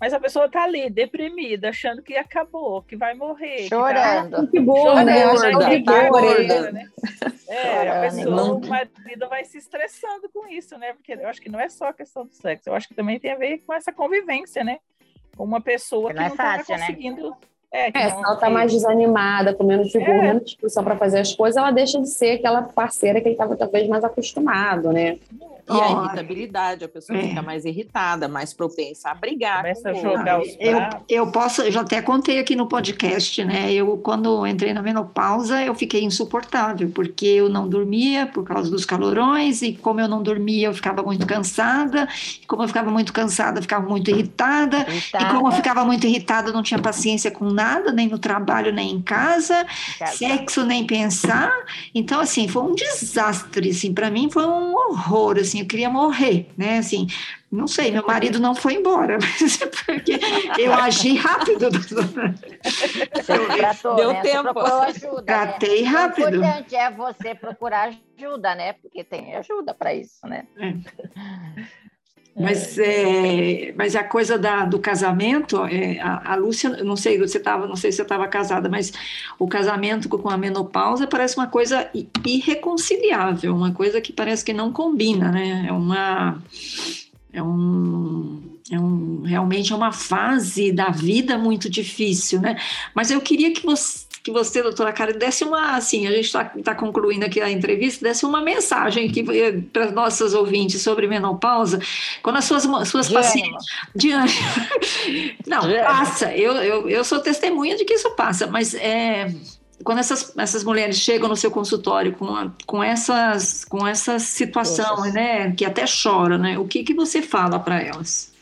mas a pessoa tá ali, deprimida, achando que acabou, que vai morrer. que tá Chorando. Que boa, Chorando, né? Né, que é o que tá gorda, né? É, a Chorando. pessoa, Não- o marido vai se estressando com isso, né? Porque eu acho que não é só a questão do sexo, eu acho que também tem a ver com essa convivência, né? Com uma pessoa Que que não é não tá fácil, né? conseguindo. É, que É, não- se ela tá mais desanimada, com menos vigor, É. menos disposição para fazer as coisas, ela deixa de ser aquela parceira que ele estava talvez mais acostumado, né? E a irritabilidade, a pessoa é. fica mais irritada, mais propensa a brigar. Começa com a jogar os Eu, eu posso, eu já até contei aqui no podcast, né? Eu, quando entrei na menopausa, eu fiquei insuportável, porque eu não dormia por causa dos calorões, e como eu não dormia, eu ficava muito cansada, e como eu ficava muito cansada, eu ficava muito irritada, e Tá, como eu ficava muito irritada, eu não tinha paciência com nada, nem no trabalho, nem em casa, sexo nem pensar. Então, assim, foi um desastre, assim, para mim foi um horror, assim, eu queria morrer, né? Assim, não sei, meu marido não foi embora, [LAUGHS] mas é porque eu agi rápido. Você tratou, Deu né? tempo. Você procurou ajuda. Tratei né? rápido. O importante é você procurar ajuda, né? Porque tem ajuda para isso, né? Mas, é, mas a coisa da, do casamento, é, a, a Lúcia, não sei, você tava, não sei se você estava casada, mas o casamento com a menopausa parece uma coisa irreconciliável, uma coisa que parece que não combina, né? É uma é um, é um realmente é uma fase da vida muito difícil, né? Mas eu queria que você que você, doutora Karen, desse uma, assim, a gente está tá concluindo aqui a entrevista, desse uma mensagem aqui para as nossas ouvintes sobre menopausa, quando as suas, suas pacientes ânimo. [LAUGHS] Não, passa. Eu, eu, eu sou testemunha de que isso passa, mas é, quando essas, essas mulheres chegam no seu consultório com, a- com, essas, com essa situação, né, que até choram, né, o que, que você fala para elas?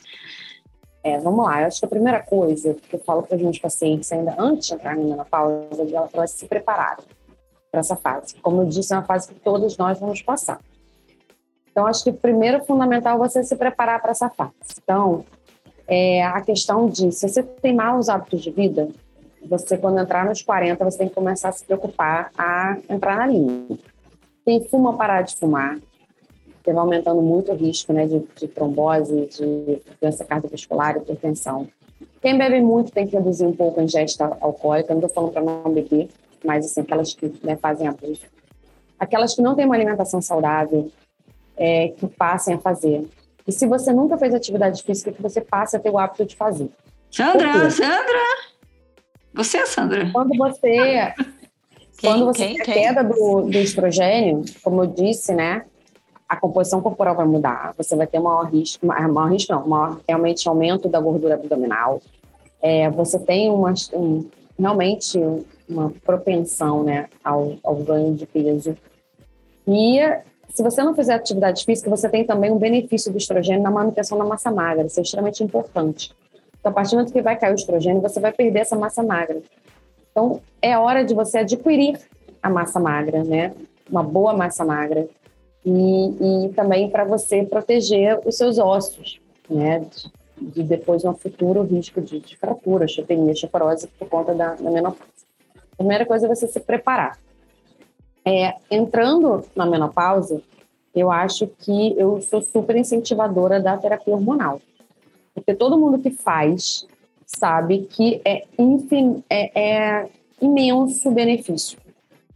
É, vamos lá. Eu acho que a primeira coisa que eu falo para os meus pacientes, ainda antes de entrar na menopausa, é elas se prepararem para essa fase. Como eu disse, é uma fase que todos nós vamos passar. Então, acho que primeiro fundamental é você se preparar para essa fase. Então, é, a questão de se você tem maus hábitos de vida, você, quando entrar nos 40, você tem que começar a se preocupar a entrar na linha. Quem fuma, parar de fumar. Vai aumentando muito o risco né, de, de trombose, de doença cardiovascular, hipertensão. Quem bebe muito tem que reduzir um pouco a ingesta alcoólica. Não estou falando para não beber, mas assim, aquelas que né, fazem abuso. Aquelas que não têm uma alimentação saudável, é, que passem a fazer. E se você nunca fez atividade física, que você passe a ter o hábito de fazer. Sandra? Sandra! Você é Sandra? Quando você, [LAUGHS] Quem, quando você quem, tem a queda do, do estrogênio, como eu disse, né? A composição corporal vai mudar. Você vai ter maior risco, ma- maior risco não, maior, realmente aumento da gordura abdominal. É, você tem uma, um, realmente uma propensão, né, ao, ao ganho de peso. E se você não fizer atividade física, você tem também um benefício do estrogênio na manutenção da massa magra. Isso é extremamente importante. Então, a partir do momento que vai cair o estrogênio, você vai perder essa massa magra. Então, é hora de você adquirir a massa magra, né? Uma boa massa magra. E, e também para você proteger os seus ossos, né? De, de depois, no futuro, risco de, de fratura, osteopenia, osteoporose por conta da, da menopausa. A primeira coisa é você se preparar. É, entrando na menopausa, eu acho que eu sou super incentivadora da terapia hormonal. Porque todo mundo que faz sabe que é, infin, é, é imenso benefício,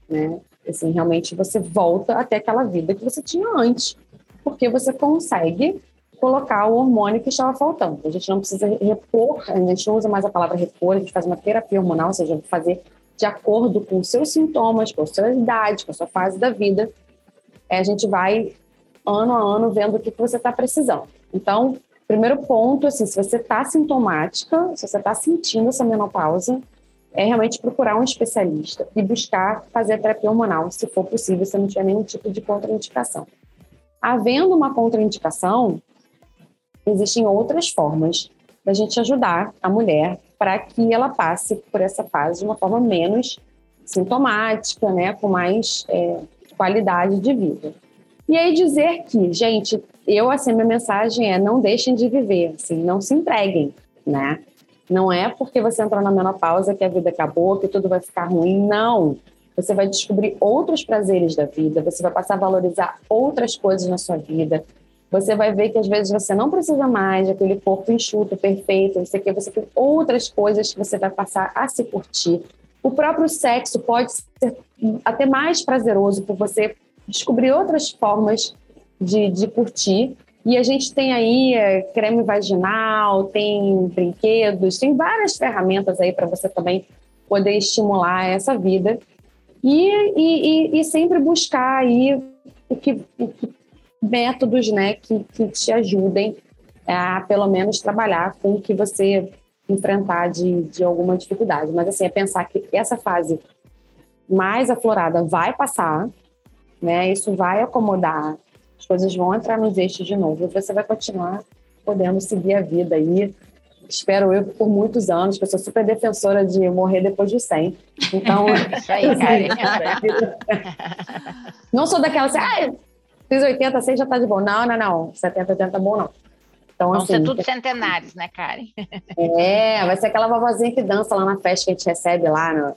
né? Assim, realmente você volta até aquela vida que você tinha antes, porque você consegue colocar o hormônio que estava faltando. A gente não precisa repor, a gente não usa mais a palavra repor, a gente faz uma terapia hormonal, ou seja, fazer de acordo com os seus sintomas, com a sua idade, com a sua fase da vida. É, a gente vai ano a ano vendo o que, que você está precisando. Então, primeiro ponto, assim, se você está sintomática, se você está sentindo essa menopausa, é realmente procurar um especialista e buscar fazer a terapia hormonal, se for possível, se não tiver nenhum tipo de contraindicação. Havendo uma contraindicação, existem outras formas da gente ajudar a mulher para que ela passe por essa fase de uma forma menos sintomática, né, com mais é, qualidade de vida. E aí dizer que, gente, eu assim minha mensagem é não deixem de viver, assim, não se entreguem, né? Não é porque você entrou na menopausa que a vida acabou, que tudo vai ficar ruim, não. Você vai descobrir outros prazeres da vida, você vai passar a valorizar outras coisas na sua vida, você vai ver que às vezes você não precisa mais daquele corpo enxuto, perfeito, você quer, você tem outras coisas que você vai passar a se curtir. O próprio sexo pode ser até mais prazeroso por você descobrir outras formas de, de curtir. E a gente tem aí é, creme vaginal, tem brinquedos, tem várias ferramentas aí para você também poder estimular essa vida. E, e, e, e sempre buscar aí o que, o que métodos né, que, que te ajudem a, pelo menos, trabalhar com o que você enfrentar de, de alguma dificuldade. Mas, assim, é pensar que essa fase mais aflorada vai passar, né? Isso vai acomodar, as coisas vão entrar nos eixos de novo e você vai continuar podendo seguir a vida aí. Espero eu por muitos anos, que eu sou super defensora de morrer depois de 100. Então, [LAUGHS] Isso aí, cara. [LAUGHS] não sou daquela assim, ah, Fiz 80, 100 já tá de bom. Não, não, não. 70, 80 tá bom, não. Então, Vão assim, ser tudo centenários, né, Karen? É, vai ser aquela vovozinha que dança lá na festa que a gente recebe lá, no,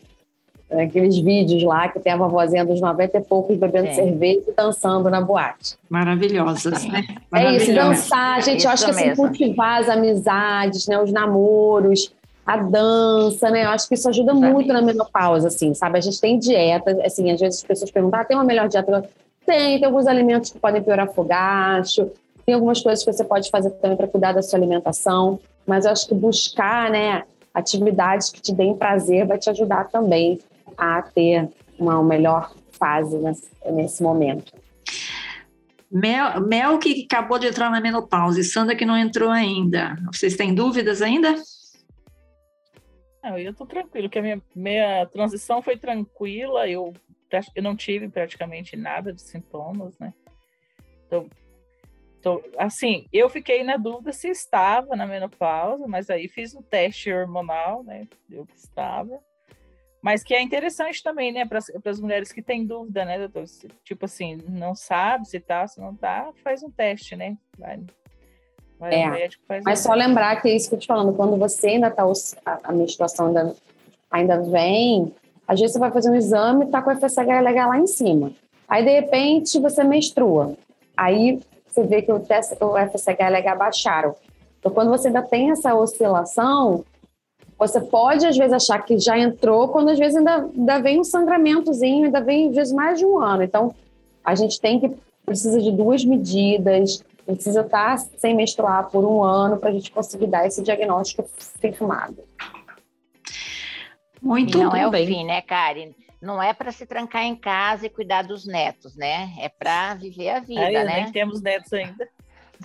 naqueles vídeos lá, que tem a vovozinha dos 90 e poucos bebendo Sim. cerveja e dançando na boate. Maravilhosas, né? É isso, Maravilhosas. dançar, gente. eu acho Isso que assim, cultivar as amizades, né, os namoros, a dança, né? Eu acho que isso ajuda Os muito na menopausa, assim, sabe? A gente tem dieta, assim, às vezes as pessoas perguntam, ah, tem uma melhor dieta? Tem, tem alguns alimentos que podem piorar fogacho, tem algumas coisas que você pode fazer também para cuidar da sua alimentação, mas eu acho que buscar, né, atividades que te deem prazer vai te ajudar também a ter uma melhor fase nesse, nesse momento. Mel, Mel que acabou de entrar na menopausa e Sandra que não entrou ainda. Vocês têm dúvidas ainda? Não, eu tô tranquilo, que a minha, minha transição foi tranquila, eu, eu não tive praticamente nada de sintomas, né? Então, então, assim, eu fiquei na dúvida se estava na menopausa, mas aí fiz o teste hormonal, né? Eu que estava. Mas que é interessante também, né, para as mulheres que têm dúvida, né, doutor? Tipo assim, não sabe se tá, se não tá, faz um teste, né? Vai, vai É, médico, faz Mas um só lembrar que é isso que eu te falando, quando você ainda está, a, a menstruação ainda, ainda vem, às vezes você vai fazer um exame e tá com o FSH lá em cima. Aí, de repente, você menstrua. Aí você vê que o, teste, o FSH LH baixaram. Então, quando você ainda tem essa oscilação, você pode, às vezes, achar que já entrou, quando às vezes ainda, ainda vem um sangramentozinho, ainda vem, às vezes, mais de um ano. Então, a gente tem que, precisa de duas medidas, precisa estar sem menstruar por um ano para a gente conseguir dar esse diagnóstico firmado. Muito E não é o bem. fim, né, Karen? Não é para se trancar em casa e cuidar dos netos, né? É para viver a vida, Aí, né? nem temos netos ainda.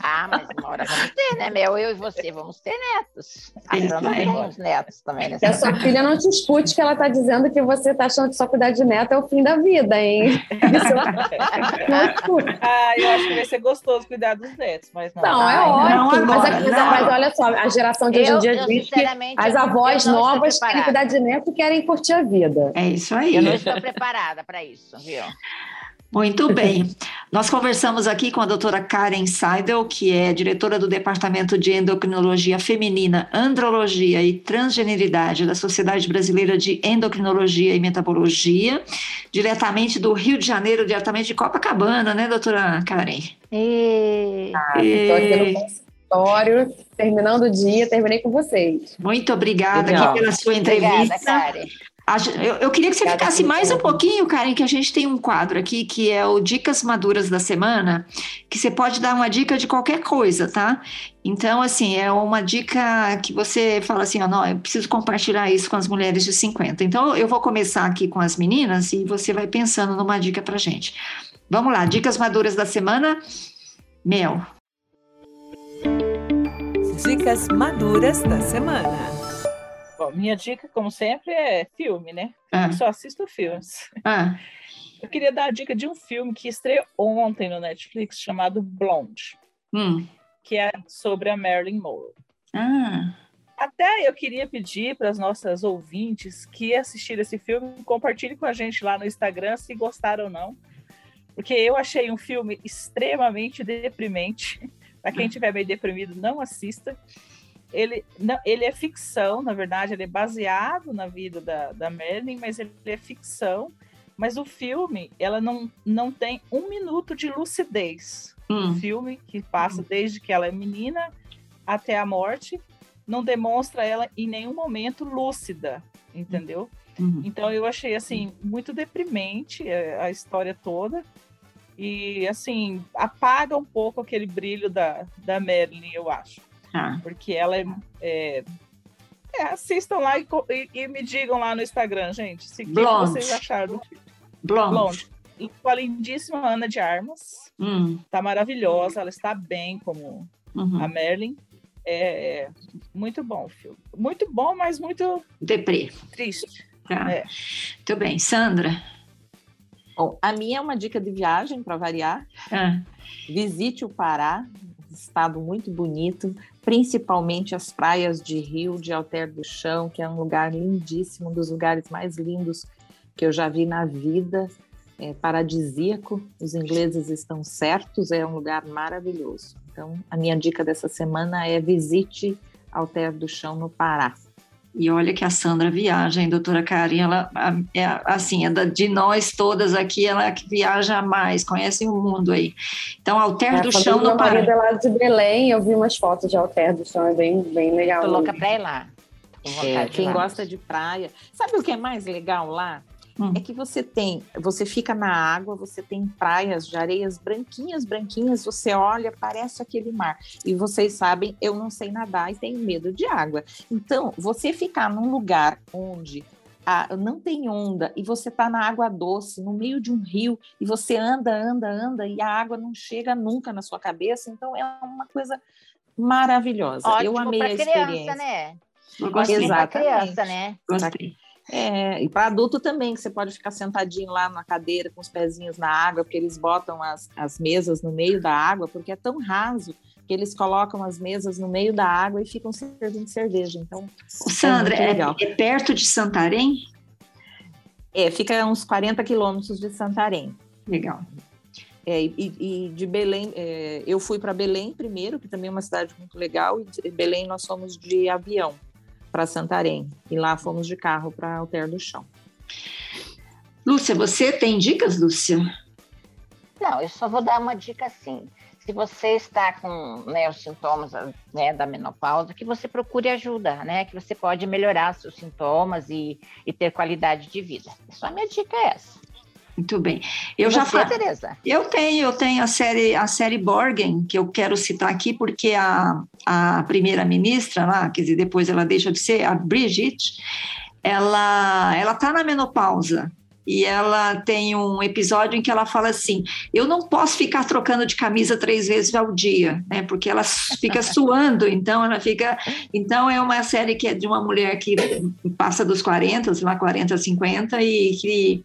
Ah, mas uma hora vamos ter, né, Mel? Eu e você vamos ter netos. A Sim. Sandra tem uns netos também, né? Que a sua filha não te escute que ela está dizendo que você está achando que só cuidar de neto é o fim da vida, hein? Não escute. [LAUGHS] Ah, eu acho que vai ser gostoso cuidar dos netos, mas não. Não, é Ai, não ótimo. mas, agora, mas- não. mas olha só, a geração de hoje em dia eu, diz que sinceramente, as não- avós não novas querem cuidar de neto e querem curtir a vida. É isso aí. Eu não estou preparada para isso, viu? Muito bem. Nós conversamos aqui com a doutora Karen Seidel, que é diretora do Departamento de Endocrinologia Feminina, Andrologia e Transgeneridade da Sociedade Brasileira de Endocrinologia e Metabologia, diretamente do Rio de Janeiro, diretamente de Copacabana, né, doutora Karen? E... Estou aqui no consultório, terminando o dia, terminei com vocês. Muito obrigada pela sua Obrigada, entrevista. Karen. Eu, eu queria que você Obrigada ficasse mais um pouquinho, Karen, que a gente tem um quadro aqui que é o Dicas Maduras da Semana, que você pode dar uma dica de qualquer coisa, tá? Então, assim, é uma dica que você fala assim, ó, não, eu preciso compartilhar isso com as mulheres de 50. Então, eu vou começar aqui com as meninas e você vai pensando numa dica pra gente. Vamos lá, Dicas Maduras da Semana. Mel. Dicas maduras da semana. Bom, minha dica, como sempre, é filme, né? Ah, Eu só assisto filmes. ah, Eu queria dar a dica de um filme que estreou ontem no Netflix chamado Blonde, hum, que é sobre a Marilyn Monroe. Ah, Até eu queria pedir para as nossas ouvintes que assistiram esse filme, compartilhem com a gente lá no Instagram se gostaram ou não. Porque eu achei um filme extremamente deprimente. Para quem estiver meio deprimido, não assista. Ele, não, ele é ficção, na verdade, ele é baseado na vida da, da Marilyn, mas ele é ficção. Mas o filme, ela não, não tem um minuto de lucidez. hum, O filme, que passa desde que ela é menina até a morte, não demonstra ela em nenhum momento lúcida, entendeu? uhum. Então eu achei assim muito deprimente a história toda e assim apaga um pouco aquele brilho da, da Marilyn, eu acho, Ah, porque ela é, é- é, assistam lá e, e- e me digam lá no Instagram, gente, se o que vocês acharam do filme. Blonde. Blonde. E com a lindíssima Ana de Armas, Hum, tá maravilhosa, ela está bem como uhum. a Merlin. É, é muito bom o filme. Muito bom, mas muito Deprê. triste. Tá. É. Muito bem. Sandra? Bom, a minha é uma dica de viagem, para variar. Ah, Visite o Pará, estado muito bonito, principalmente as praias de Rio, de Alter do Chão, que é um lugar lindíssimo, um dos lugares mais lindos que eu já vi na vida. É paradisíaco, os ingleses estão certos, é um lugar maravilhoso. Então, a minha dica dessa semana é visite Alter do Chão, no Pará. E olha que a Sandra viaja, hein, doutora Karen? Ela é assim, é da- de nós todas aqui, ela é que viaja mais, conhece o mundo aí. Então, Alter É, do Chão no Pará. é lá de Belém, eu vi umas fotos de Alter do Chão, é bem, bem legal. Tô louca pra ir lá. É, quem lá. gosta de praia. Sabe o que é mais legal lá? Hum. É que você tem, você fica na água, você tem praias de areias branquinhas, branquinhas, você olha, parece aquele mar. E vocês sabem, eu não sei nadar e tenho medo de água. Então, você ficar num lugar onde ah, não tem onda e você está na água doce, no meio de um rio, e você anda, anda, anda, e a água não chega nunca na sua cabeça, então é uma coisa maravilhosa. Ótimo eu amei pra a criança, experiência. né? Eu gostei. Exatamente. criança, né? Gostei. É, e para adulto também, que você pode ficar sentadinho lá na cadeira com os pezinhos na água, porque eles botam as, as mesas no meio da água, porque é tão raso que eles colocam as mesas no meio da água e ficam servindo cerveja. Então, Ô, Sandra, é, é perto de Santarém? é, fica a uns 40 quilômetros de Santarém. Legal. É, e, e de Belém, é, eu fui para Belém primeiro, que também é uma cidade muito legal, e de Belém nós fomos de avião para Santarém, e lá fomos de carro para Alter do Chão. Lúcia, você tem dicas, Lúcia? Não, eu só vou dar uma dica assim. Se você está com né, os sintomas né, da menopausa, que você procure ajuda, né? Que você pode melhorar seus sintomas e, e ter qualidade de vida. Só a minha dica é essa. Muito bem. Eu já falei. Tereza? Eu tenho, eu tenho a série, a série Borgen, que eu quero citar aqui, porque a, a primeira-ministra lá, quer dizer, depois ela deixa de ser, a Brigitte, ela ela está na menopausa. E ela tem um episódio em que ela fala assim: eu não posso ficar trocando de camisa três vezes ao dia, né? Porque ela [LAUGHS] fica suando, então ela fica. Então é uma série que é de uma mulher que passa dos 40, sei lá, 40, 50, e que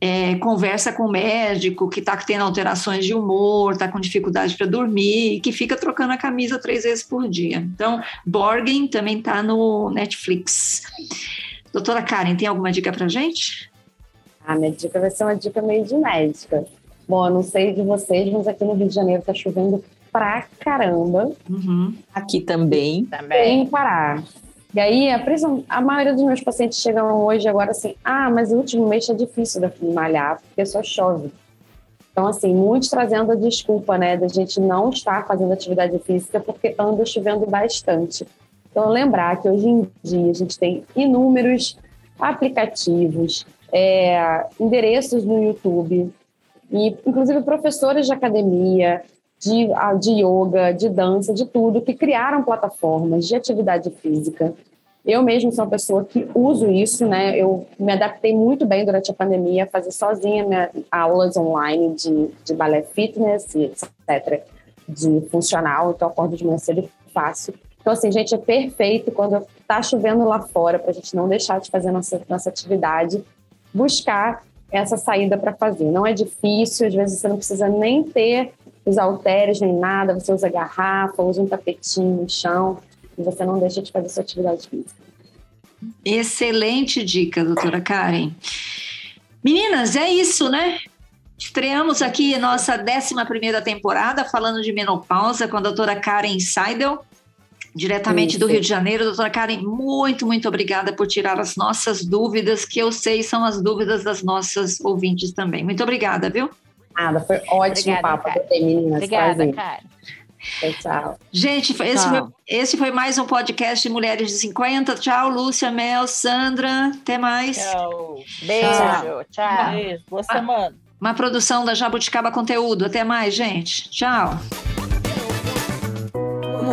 é, conversa com o médico que está tendo alterações de humor, está com dificuldade para dormir, e que fica trocando a camisa três vezes por dia. Então, Borgen também está no Netflix. Doutora Karen, tem alguma dica para gente? A minha dica vai ser uma dica meio de médica. Bom, eu não sei de vocês, mas aqui no Rio de Janeiro tá chovendo pra caramba. Uhum. Aqui também. Também. Sem parar. E aí, a, prisão- a maioria dos meus pacientes chegam hoje agora assim, ah, mas o último mês tá difícil de malhar, porque só chove. Então, assim, muitos trazendo a desculpa, né, da gente não estar fazendo atividade física porque anda chovendo bastante. Então, lembrar que hoje em dia a gente tem inúmeros aplicativos, é, endereços no YouTube, e inclusive professores de academia, de, de yoga, de dança, de tudo, que criaram plataformas de atividade física. Eu mesmo sou uma pessoa que uso isso, né? Eu me adaptei muito bem durante a pandemia a fazer sozinha minhas aulas online de, de balé fitness, e etc., de funcional. Então, acordo de manhã cedo faço. Então, assim, gente, é perfeito quando está chovendo lá fora, para a gente não deixar de fazer nossa, nossa atividade, buscar essa saída para fazer. Não é difícil, às vezes você não precisa nem ter os halteres nem nada, você usa garrafa, usa um tapetinho no chão e você não deixa de fazer sua atividade física. Excelente dica, doutora Karen. Meninas, é isso, né? Estreamos aqui nossa 11 temporada falando de menopausa com a doutora Karen Seidel, diretamente Isso. do Rio de Janeiro. Doutora Karen, muito, muito obrigada por tirar as nossas dúvidas, que eu sei são as dúvidas das nossas ouvintes também. Muito obrigada, viu? Nada, foi ótimo Obrigada, papo. Meninas. Obrigada, Prazer. Karen. Tchau, tchau. Gente, esse, Tchau. foi, esse foi mais um podcast de Mulheres de 50. Tchau, Lúcia, Mel, Sandra. Até mais. Tchau. Beijo, tchau. Beijo. Boa semana. Uma produção da Jabuticaba Conteúdo. Até mais, gente. Tchau.